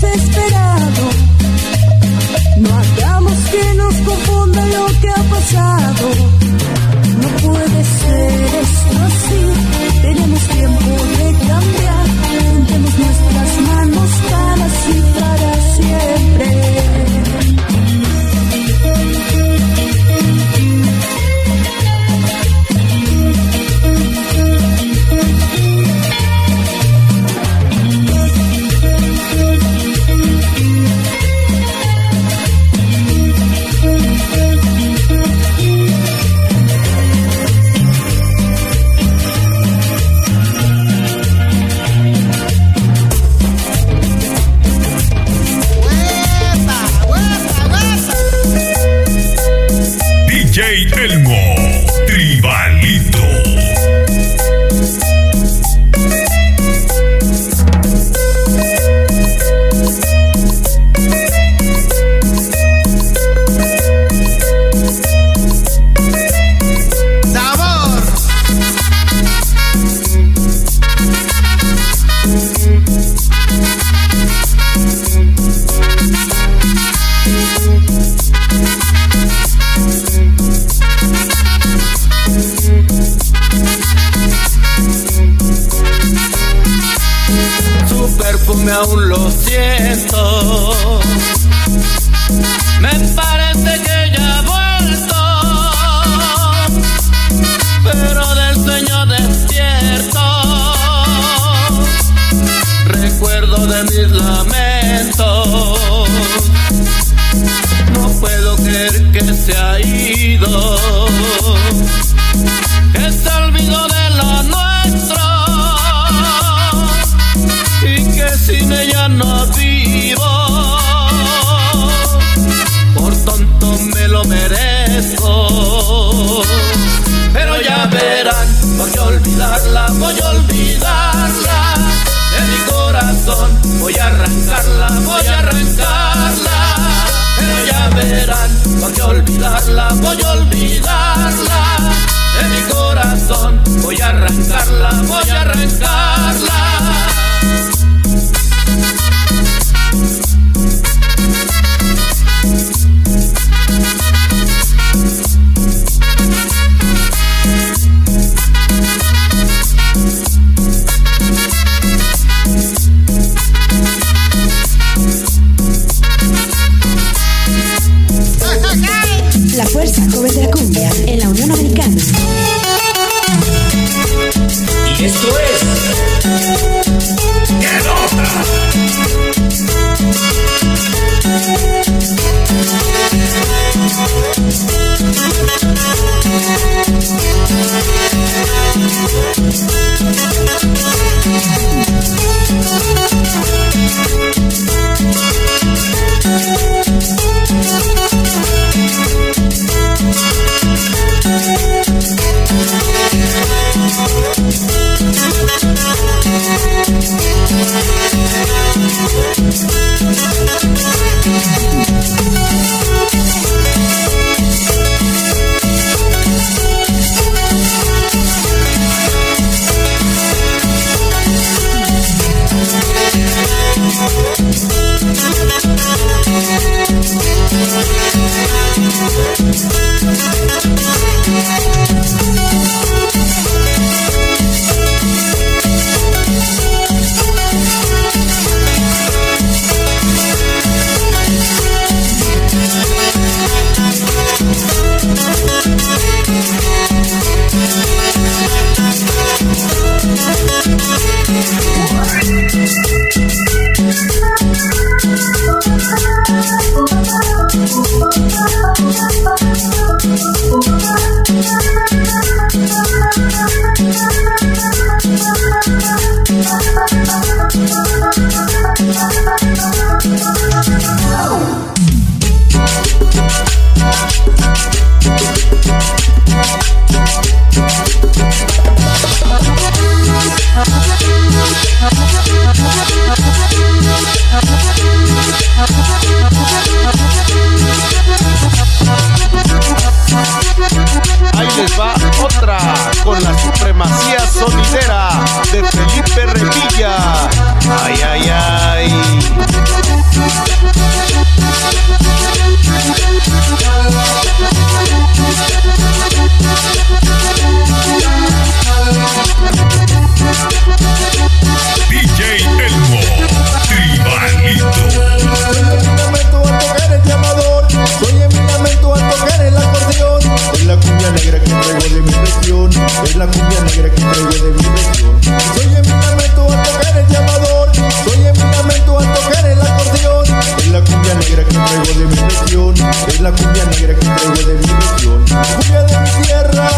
desesperado. No hagamos que nos confunda lo que ha pasado. No puede ser esto así. aún lo siento. Voy a olvidarla, voy a olvidarla. De mi corazón voy a arrancarla, voy a arrancarla. Pero ya verán, voy a olvidarla, voy a olvidarla. De mi corazón voy a arrancarla, voy a arrancarla. que traigo de vibración. Soy en mi a tocar el llamador, soy en mi a tocar el. Es la cumbia negra que traigo de es la cumbia negra que traigo de. Cumbia de tierra.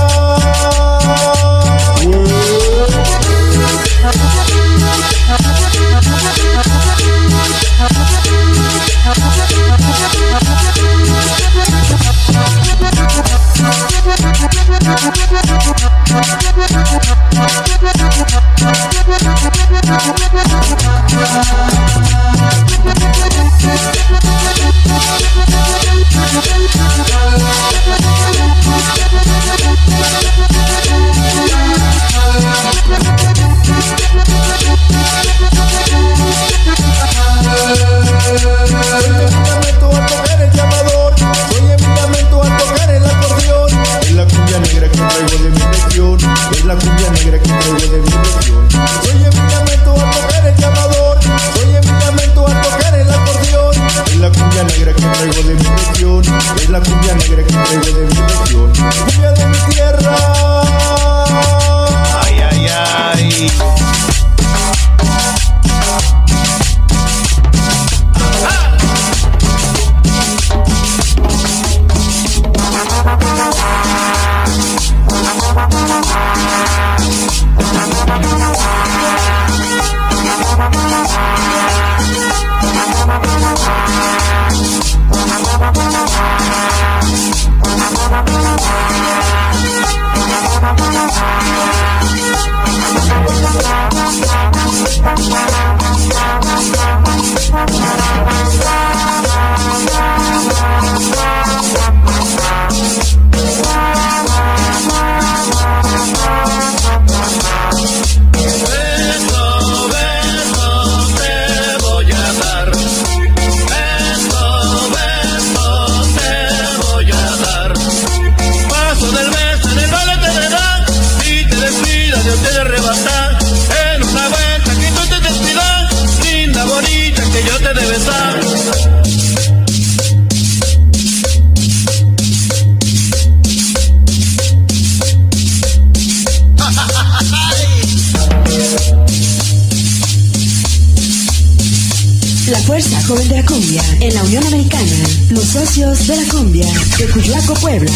La Fuerza Joven de la Cumbia, en la Unión Americana, los socios de la Cumbia, de Cuyoaco, Puebla.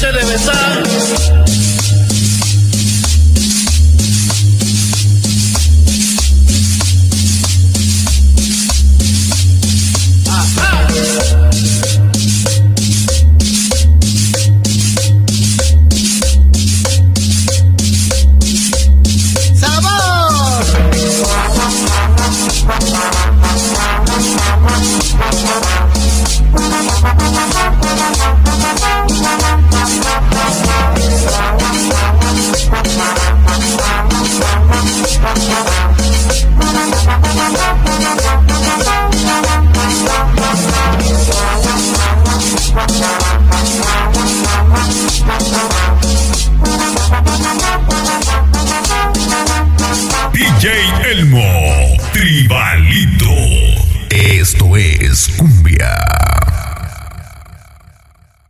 te de.